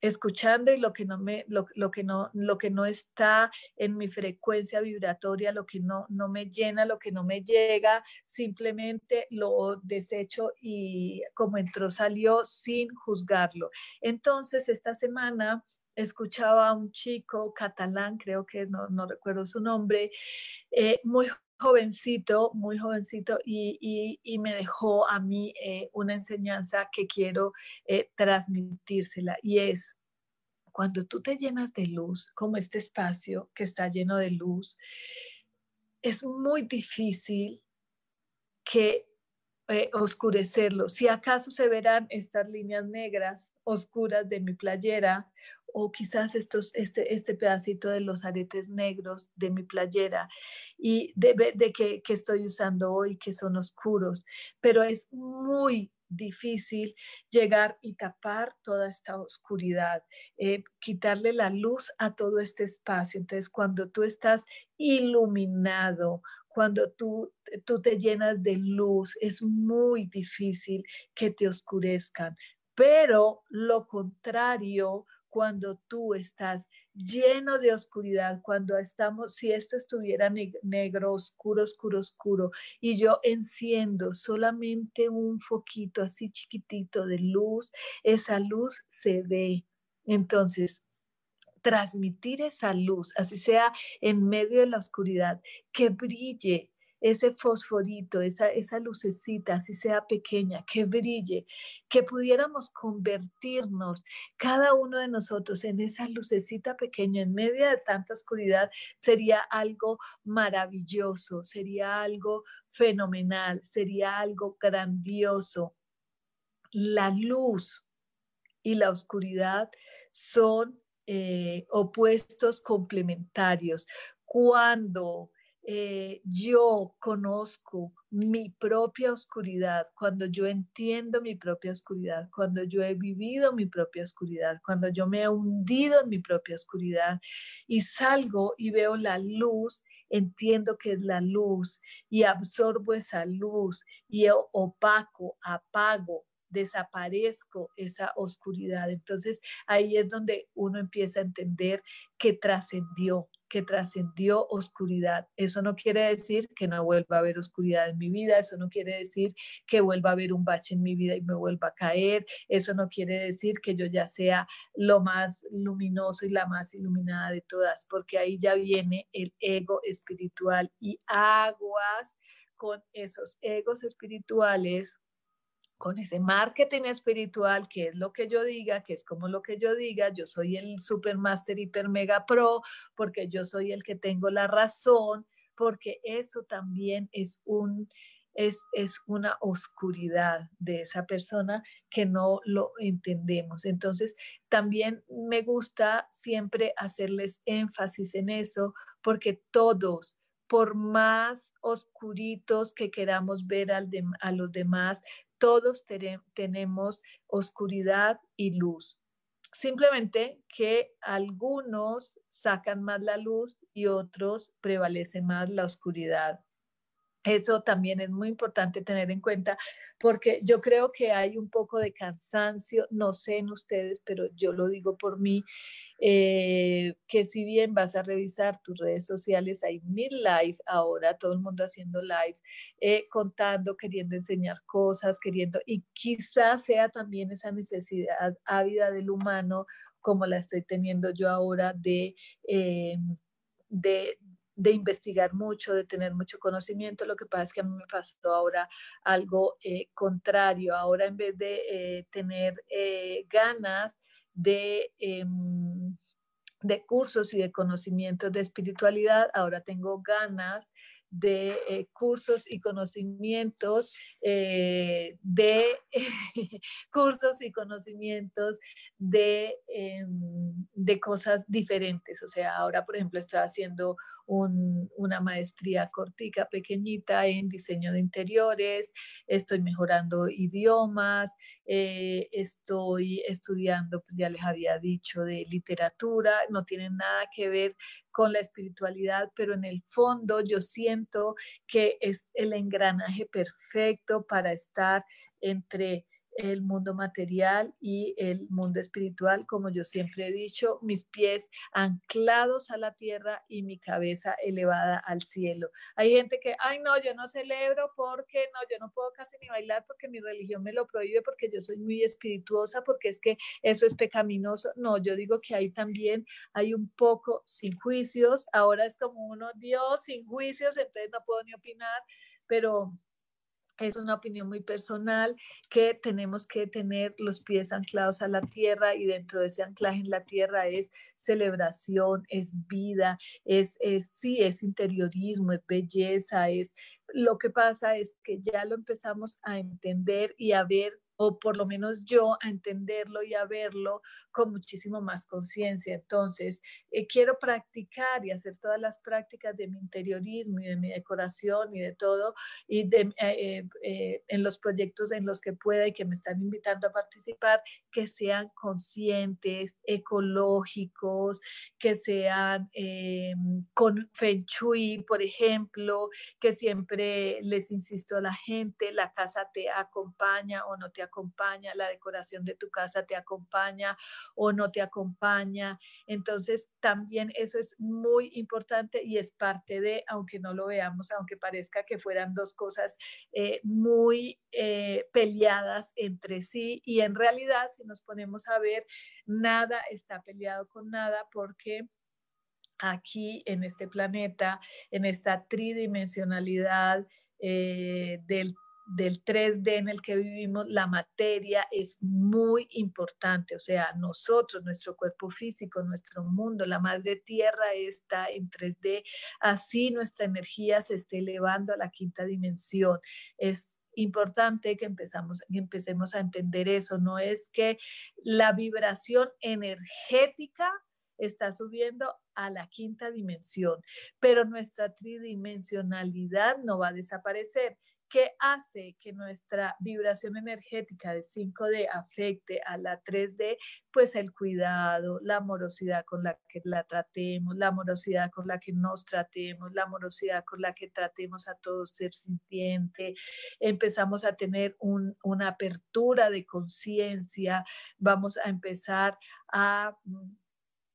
Speaker 1: escuchando y lo que no me lo, que no lo que no está en mi frecuencia vibratoria lo que no no me llena lo que no me llega simplemente lo desecho y como entró salió sin juzgarlo. Entonces esta semana escuchaba a un chico catalán, creo que es, no, no recuerdo su nombre, eh, muy jovencito, muy jovencito, y, y, me dejó a mí eh, una enseñanza que quiero eh, transmitírsela, y es, cuando tú te llenas de luz, como este espacio que está lleno de luz, es muy difícil que oscurecerlo. Si acaso se verán estas líneas negras oscuras de mi playera o quizás estos, este, este pedacito de los aretes negros de mi playera y de, de que, que, estoy usando hoy, que son oscuros, pero es muy difícil llegar y tapar toda esta oscuridad, eh, quitarle la luz a todo este espacio. Entonces, cuando tú estás iluminado, cuando tú, tú te llenas de luz, es muy difícil que te oscurezcan. Pero lo contrario cuando tú estás lleno de oscuridad, cuando estamos, si esto estuviera negro, oscuro, oscuro, oscuro, y yo enciendo solamente un foquito así chiquitito de luz, esa luz se ve. Entonces, transmitir esa luz, así sea en medio de la oscuridad, que brille, ese fosforito, esa, esa lucecita, así sea pequeña, que brille, que pudiéramos convertirnos cada uno de nosotros en esa lucecita pequeña en medio de tanta oscuridad, sería algo maravilloso, sería algo fenomenal, sería algo grandioso. La luz y la oscuridad son eh, opuestos complementarios. Cuando eh, yo conozco mi propia oscuridad, cuando yo entiendo mi propia oscuridad, cuando yo he vivido mi propia oscuridad, cuando yo me he hundido en mi propia oscuridad y salgo y veo la luz, entiendo que es la luz y absorbo esa luz y opaco, apago, desaparezco esa oscuridad. Entonces ahí es donde uno empieza a entender que trascendió, que trascendió oscuridad. Eso no quiere decir que no vuelva a haber oscuridad en mi vida, eso no quiere decir que vuelva a haber un bache en mi vida y me vuelva a caer, eso no quiere decir que yo ya sea lo más luminoso y la más iluminada de todas, porque ahí ya viene el ego espiritual y aguas con esos egos espirituales con ese marketing espiritual, que es lo que yo diga, que es como lo que yo diga, yo soy el supermaster hiper mega pro, porque yo soy el que tengo la razón, porque eso también es un es, es una oscuridad de esa persona que no lo entendemos. Entonces, también me gusta siempre hacerles énfasis en eso, porque todos, por más oscuritos que queramos ver al a los demás, todos tenemos oscuridad y luz. Simplemente que algunos sacan más la luz y otros prevalece más la oscuridad. Eso también es muy importante tener en cuenta porque yo creo que hay un poco de cansancio, no sé en ustedes, pero yo lo digo por mí, eh, que si bien vas a revisar tus redes sociales, hay mil live ahora, todo el mundo haciendo live, eh, contando, queriendo enseñar cosas, queriendo, y quizás sea también esa necesidad ávida del humano, como la estoy teniendo yo ahora de... Eh, de, de investigar mucho, de tener mucho conocimiento. Lo que pasa es que a mí me pasó ahora algo eh, contrario. Ahora en vez de eh, tener eh, ganas de, em, de cursos y de conocimientos de espiritualidad, ahora tengo ganas de cursos y conocimientos de cursos y conocimientos de, de, cosas diferentes. O sea, ahora, por ejemplo, estoy haciendo una maestría cortica, pequeñita en diseño de interiores, estoy mejorando idiomas, eh, estoy estudiando, ya les había dicho, de literatura, no tiene nada que ver con la espiritualidad, pero en el fondo yo siento que es el engranaje perfecto para estar entre el mundo material y el mundo espiritual, como yo siempre he dicho, mis pies anclados a la tierra y mi cabeza elevada al cielo. Hay gente que, ay, no, yo no celebro porque no, yo no puedo casi ni bailar porque mi religión me lo prohíbe, porque yo soy muy espirituosa, porque es que eso es pecaminoso. No, yo digo que ahí también hay un poco sin juicios. Ahora es como uno, Dios, sin juicios, entonces no puedo ni opinar, pero es una opinión muy personal que tenemos que tener los pies anclados a la tierra y dentro de ese anclaje en la tierra es celebración, es vida, es, es sí, es interiorismo, es belleza, es lo que pasa es que ya lo empezamos a entender y a ver o por lo menos yo a entenderlo y a verlo con muchísimo más conciencia. Entonces, eh, quiero practicar y hacer todas las prácticas de mi interiorismo y de mi decoración y de todo, y de, eh, eh, en los proyectos en los que pueda y que me están invitando a participar, que sean conscientes, ecológicos, que sean con Feng Shui, por ejemplo, que siempre les insisto a la gente, la casa te acompaña o no te acompaña, la decoración de tu casa te acompaña o no te acompaña. Entonces, también eso es muy importante y es parte de, aunque no lo veamos, aunque parezca que fueran dos cosas eh, muy eh, peleadas entre sí y en realidad, si nos ponemos a ver, nada está peleado con nada porque aquí en este planeta, en esta tridimensionalidad eh, del del 3D en el que vivimos, la materia es muy importante. O sea, nosotros, nuestro cuerpo físico, nuestro mundo, la madre tierra está en 3D. Así nuestra energía se esté elevando a la quinta dimensión. Es importante que, empezamos, que empecemos a entender eso. No es que la vibración energética está subiendo a la quinta dimensión, pero nuestra tridimensionalidad no va a desaparecer. ¿Qué hace que nuestra vibración energética de 5D afecte a la 3D? Pues el cuidado, la amorosidad con la que la tratemos, la amorosidad con la que nos tratemos, la amorosidad con la que tratemos a todo ser sintiente. Empezamos a tener una apertura de conciencia, vamos a empezar a mm,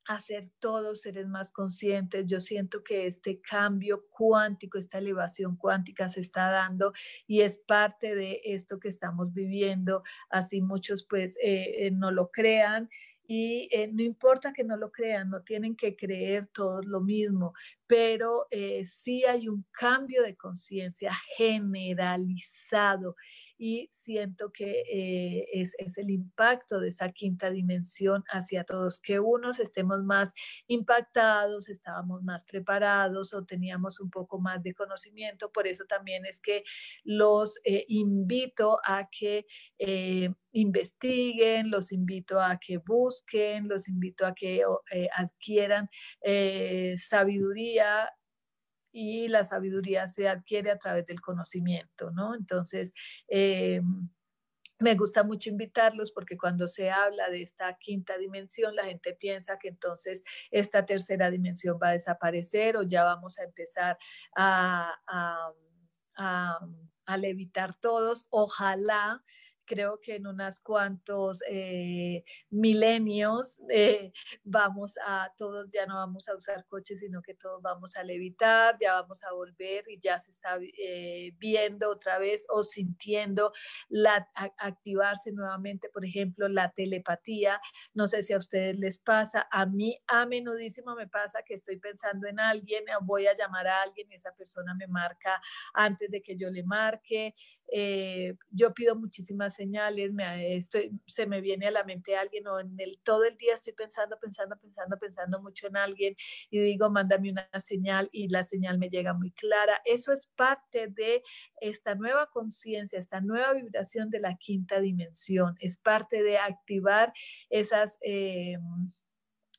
Speaker 1: hacer todos seres más conscientes. Yo siento que este cambio cuántico, esta elevación cuántica se está dando y es parte de esto que estamos viviendo. Así muchos pues eh, eh, no lo crean y eh, no importa que no lo crean, no tienen que creer todos lo mismo, pero sí hay un cambio de conciencia generalizado y siento que eh, es, es, el impacto de esa quinta dimensión hacia todos, que unos estemos más impactados, estábamos más preparados o teníamos un poco más de conocimiento. Por eso también es que los eh, invito a que eh, investiguen, los invito a que busquen, los invito a que adquieran sabiduría y la sabiduría se adquiere a través del conocimiento, ¿no? Entonces, eh, me gusta mucho invitarlos porque cuando se habla de esta quinta dimensión, la gente piensa que entonces esta tercera dimensión va a desaparecer o ya vamos a empezar a a levitar todos. Ojalá creo que en unos cuantos eh, milenios eh, vamos a, todos ya no vamos a usar coches, sino que todos vamos a levitar, ya vamos a volver y ya se está eh, viendo otra vez o sintiendo la, activarse nuevamente, por ejemplo, la telepatía. No sé si a ustedes les pasa, a mí a menudísimo me pasa que estoy pensando en alguien, voy a llamar a alguien y esa persona me marca antes de que yo le marque. yo pido muchísimas señales, me, estoy, se me viene a la mente alguien o en el, todo el día estoy pensando, pensando, pensando, pensando mucho en alguien y digo, mándame una señal y la señal me llega muy clara. Eso es parte de esta nueva conciencia, esta nueva vibración de la quinta dimensión. Es parte de activar esas... Eh,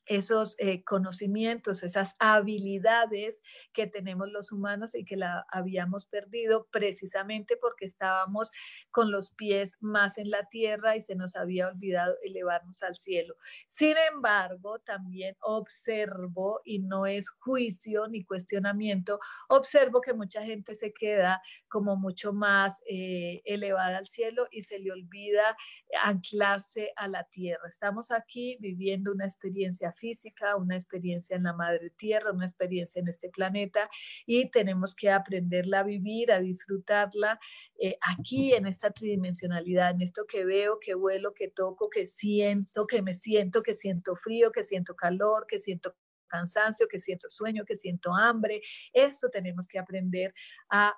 Speaker 1: esos eh, conocimientos, esas habilidades que tenemos los humanos y que la habíamos perdido precisamente porque estábamos con los pies más en la tierra y se nos había olvidado elevarnos al cielo. Sin embargo, también observo, y no es juicio ni cuestionamiento, observo que mucha gente se queda como mucho más eh, elevada al cielo y se le olvida anclarse a la tierra. Estamos aquí viviendo una experiencia física, una experiencia en la madre tierra, una experiencia en este planeta y tenemos que aprenderla a vivir, a disfrutarla eh, aquí en esta tridimensionalidad, en esto que veo, que vuelo, que toco, que siento, que me siento, que siento frío, que siento calor, que siento cansancio, que siento sueño, que siento hambre. Eso tenemos que aprender a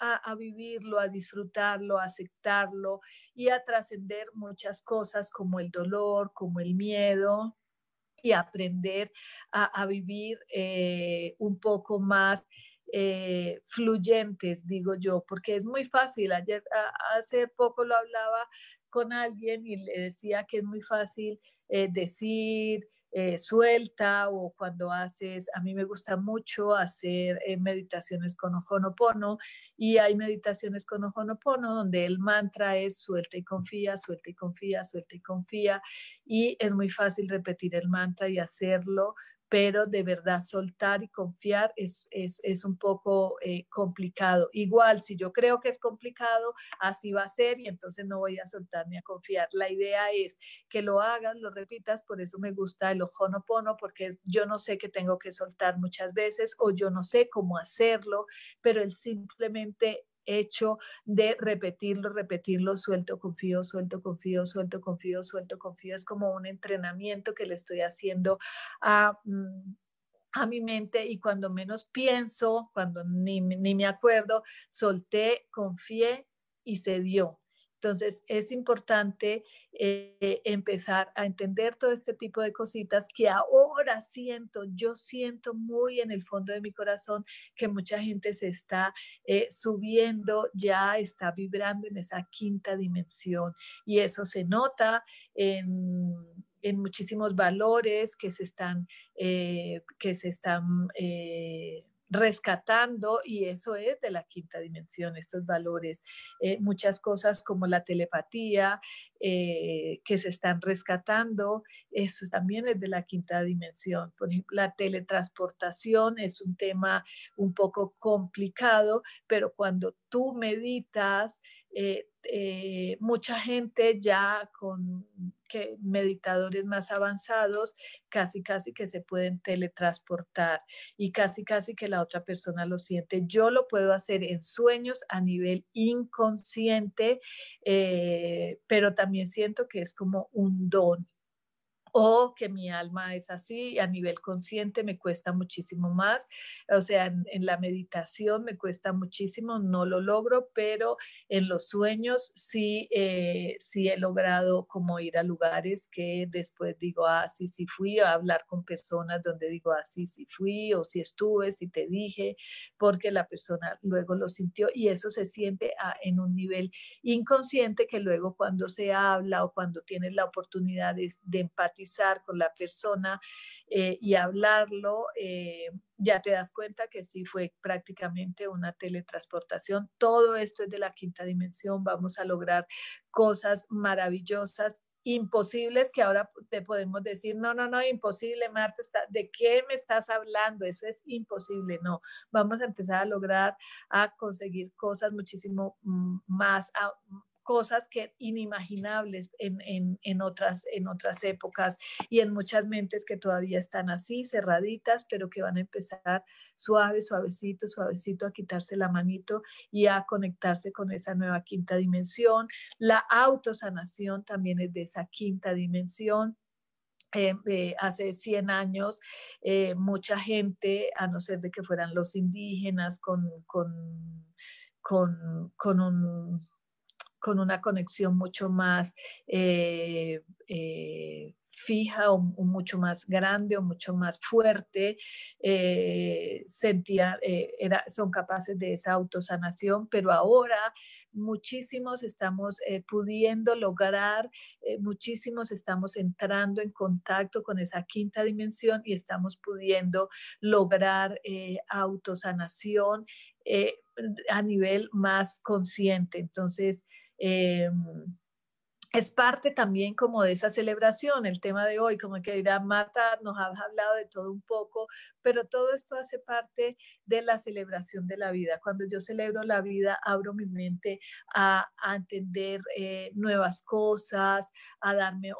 Speaker 1: a, vivirlo, a disfrutarlo, a aceptarlo y a trascender muchas cosas como el dolor, como el miedo y aprender a, vivir eh, un poco más eh, fluyentes, digo yo, porque es muy fácil. Ayer, hace poco lo hablaba con alguien y le decía que es muy fácil eh, decir, eh, suelta o cuando haces, a mí me gusta mucho hacer eh, meditaciones con Ojonopono y hay meditaciones con Ojonopono donde el mantra es suelta y confía, suelta y confía, suelta y confía y es muy fácil repetir el mantra y hacerlo pero de verdad soltar y confiar es, es, un poco eh, complicado. Igual, si yo creo que es complicado, así va a ser y entonces no voy a soltar ni a confiar. La idea es que lo hagas, lo repitas, por eso me gusta el ojonopono, porque yo no sé que tengo que soltar muchas veces o yo no sé cómo hacerlo, pero el simplemente hecho de repetirlo, repetirlo, suelto, confío, suelto, confío, suelto, confío, suelto, confío. Es como un entrenamiento que le estoy haciendo a... Mm, a mi mente y cuando menos pienso, cuando ni, ni me acuerdo, solté, confié y se dio. Entonces, es importante eh, empezar a entender todo este tipo de cositas que ahora siento, yo siento muy en el fondo de mi corazón que mucha gente se está eh, subiendo, ya está vibrando en esa quinta dimensión. Y eso se nota en muchísimos valores que se están, eh, que se están rescatando y eso es de la quinta dimensión, estos valores. Eh, muchas cosas como la telepatía eh, que se están rescatando, eso también es de la quinta dimensión. Por ejemplo, la teletransportación es un tema un poco complicado, pero cuando tú meditas, eh, eh, mucha gente ya con que meditadores más avanzados casi casi que se pueden teletransportar y casi casi que la otra persona lo siente. Yo lo puedo hacer en sueños a nivel inconsciente, eh, pero también siento que es como un don o que mi alma es así a nivel consciente me cuesta muchísimo más, o sea, en, la meditación me cuesta muchísimo, no lo logro, pero en los sueños sí, eh, sí he logrado como ir a lugares que después digo, ah, sí, fui a hablar con personas donde digo, ah, sí fui, o si estuve, si te dije, porque la persona luego lo sintió y eso se siente ah, en un nivel inconsciente que luego cuando se habla o cuando tienes la oportunidad de, de empatizar, con la persona eh, y hablarlo, eh, ya te das cuenta que sí fue prácticamente una teletransportación. Todo esto es de la quinta dimensión, vamos a lograr cosas maravillosas imposibles que ahora te podemos decir, no, no, no, imposible, Marta, ¿de qué me estás hablando? Eso es imposible, no. Vamos a empezar a lograr, a conseguir cosas muchísimo mm, más, cosas que inimaginables en, en, otras, en otras épocas y en muchas mentes que todavía están así, cerraditas, pero que van a empezar suave, suavecito, suavecito a quitarse la manito y a conectarse con esa nueva quinta dimensión. La autosanación también es de esa quinta dimensión. Eh, eh, hace 100 años, eh, mucha gente, a no ser de que fueran los indígenas, con, con, con, con un con una conexión mucho más eh, eh, fija o, mucho más grande o mucho más fuerte, eh, sentía, era, son capaces de esa autosanación, pero ahora muchísimos estamos pudiendo lograr, muchísimos estamos entrando en contacto con esa quinta dimensión y estamos pudiendo lograr autosanación a nivel más consciente. Entonces, Em, es parte también como de esa celebración, el tema de hoy, como que dirá Marta, nos has hablado de todo un poco, pero todo esto hace parte de la celebración de la vida. Cuando yo celebro la vida, abro mi mente a, entender eh, nuevas cosas, a darme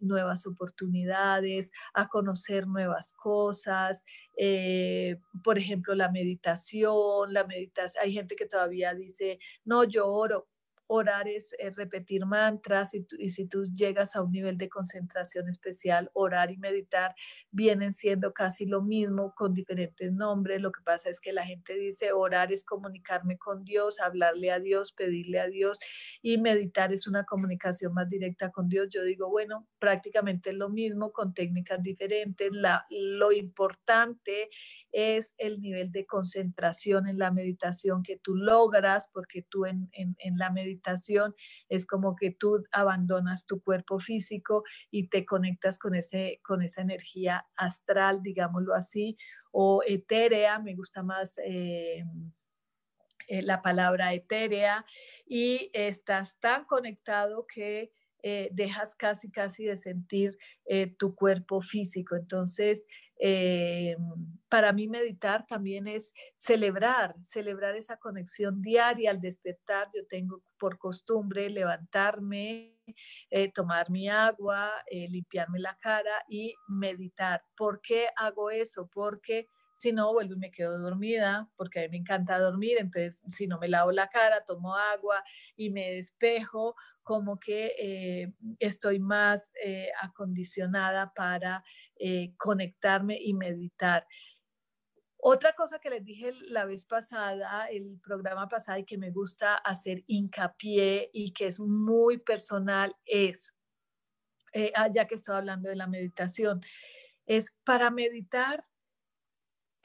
Speaker 1: nuevas oportunidades, a conocer nuevas cosas. Eh, por ejemplo, la meditación, la meditación, hay gente que todavía dice, no, yo oro orar es, repetir mantras y, y, si tú llegas a un nivel de concentración especial, orar y meditar vienen siendo casi lo mismo con diferentes nombres. Lo que pasa es que la gente dice orar es comunicarme con Dios, hablarle a Dios, pedirle a Dios y meditar es una comunicación más directa con Dios. Yo digo, bueno, prácticamente es lo mismo con técnicas diferentes. La, lo importante es el nivel de concentración en la meditación que tú logras, porque tú en, la meditación es como que tú abandonas tu cuerpo físico y te conectas con, ese, con esa energía astral, digámoslo así, o etérea, me gusta más eh, eh, la palabra etérea, y estás tan conectado que eh, dejas casi, casi de sentir tu cuerpo físico. Entonces, eh, para mí meditar también es celebrar, celebrar esa conexión diaria al despertar. Yo tengo por costumbre levantarme, eh, tomar mi agua, eh, limpiarme la cara y meditar. ¿Por qué hago eso? Porque si no, vuelvo y me quedo dormida, porque a mí me encanta dormir, entonces si no me lavo la cara, tomo agua y me despejo, como que eh, estoy más eh, acondicionada para eh, conectarme y meditar. Otra cosa que les dije la vez pasada, el programa pasado, y que me gusta hacer hincapié y que es muy personal, es, ah, ya que estoy hablando de la meditación, es para meditar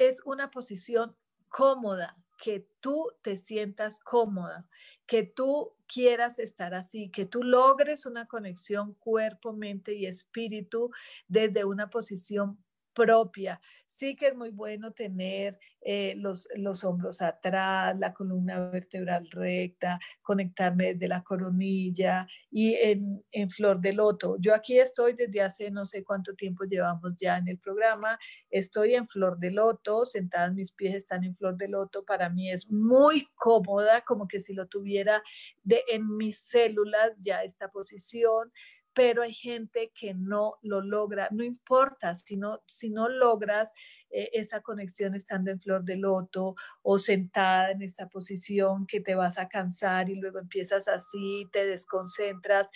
Speaker 1: es una posición cómoda, que tú te sientas cómoda, que tú quieras estar así, que tú logres una conexión cuerpo, mente y espíritu desde una posición propia. Sí que es muy bueno tener eh, los, los hombros atrás, la columna vertebral recta, conectarme desde la coronilla y en, en, flor de loto. Yo aquí estoy desde hace no sé cuánto tiempo llevamos ya en el programa. Estoy en flor de loto, sentada, mis pies están en flor de loto. Para mí es muy cómoda, como que si lo tuviera de, en mis células ya esta posición pero hay gente que no lo logra, no importa, si no, si no logras eh, esa conexión estando en flor de loto o sentada en esta posición que te vas a cansar y luego empiezas así, te desconcentras,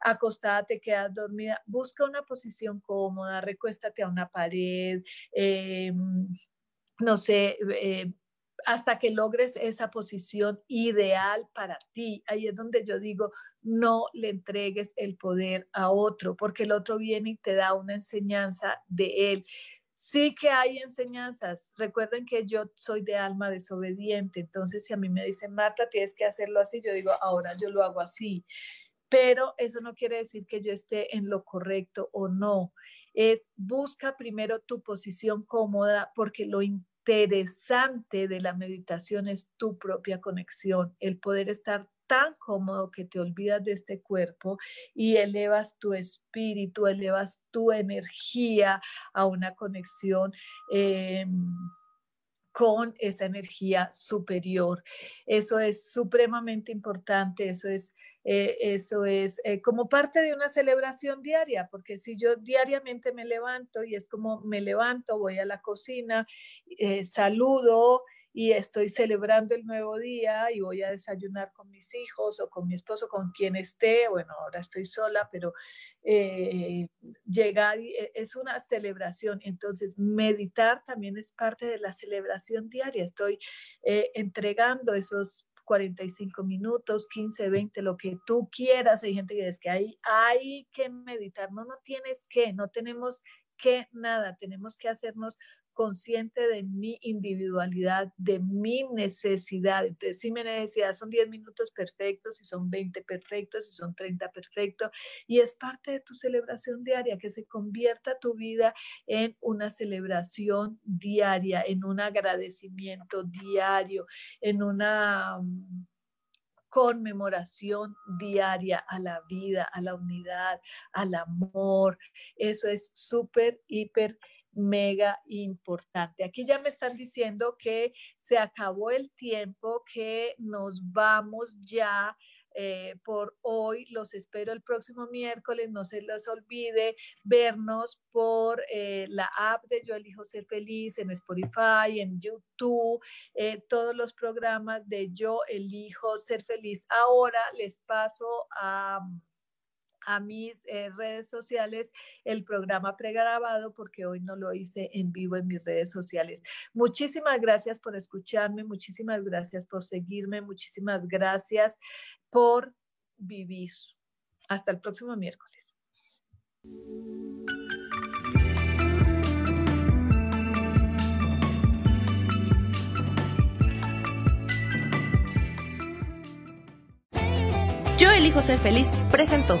Speaker 1: acostada, te quedas dormida, busca una posición cómoda, recuéstate a una pared, em, no sé, eh, hasta que logres esa posición ideal para ti. Ahí es donde yo digo, no le entregues el poder a otro, porque el otro viene y te da una enseñanza de él. Sí que hay enseñanzas. Recuerden que yo soy de alma desobediente, entonces si a mí me dicen, Marta, tienes que hacerlo así, yo digo, ahora yo lo hago así. Pero eso no quiere decir que yo esté en lo correcto o no. Es busca primero tu posición cómoda porque lo interesante de la meditación es tu propia conexión, el poder estar tan cómodo que te olvidas de este cuerpo y elevas tu espíritu, elevas tu energía a una conexión. Em, con esa energía superior. Eso es supremamente importante, eso es eh, eso es eh, como parte de una celebración diaria, porque si yo diariamente me levanto y es como me levanto, voy a la cocina, eh, saludo y estoy celebrando el nuevo día y voy a desayunar con mis hijos o con mi esposo, con quien esté, bueno, ahora estoy sola, pero llegar es una celebración. Entonces, meditar también es parte de la celebración diaria. Estoy entregando esos 45 minutos, 15, 20, lo que tú quieras. Hay gente que dice que hay, hay que meditar. No, no tienes que, no tenemos que nada, tenemos que hacernos consciente de mi individualidad, de mi necesidad. Entonces, si mi necesidad son 10 minutos perfectos, si son 20 perfectos, si son 30 perfectos, y es parte de tu celebración diaria, que se convierta tu vida en una celebración diaria, en un agradecimiento diario, en una mm, conmemoración diaria a la vida, a la unidad, al amor. Eso es súper, hiper mega importante. Aquí ya me están diciendo que se acabó el tiempo, que nos vamos ya. Eh, por hoy. Los espero el próximo miércoles. No se les olvide vernos por eh, la app de Yo Elijo Ser Feliz en Spotify, en YouTube, eh, todos los programas de Yo Elijo Ser Feliz. Ahora les paso a a mis eh, redes sociales el programa pregrabado porque hoy no lo hice en vivo en mis redes sociales. Muchísimas gracias por escucharme, muchísimas gracias por seguirme, muchísimas gracias por vivir. Hasta el próximo miércoles.
Speaker 5: Yo elijo ser feliz, presento.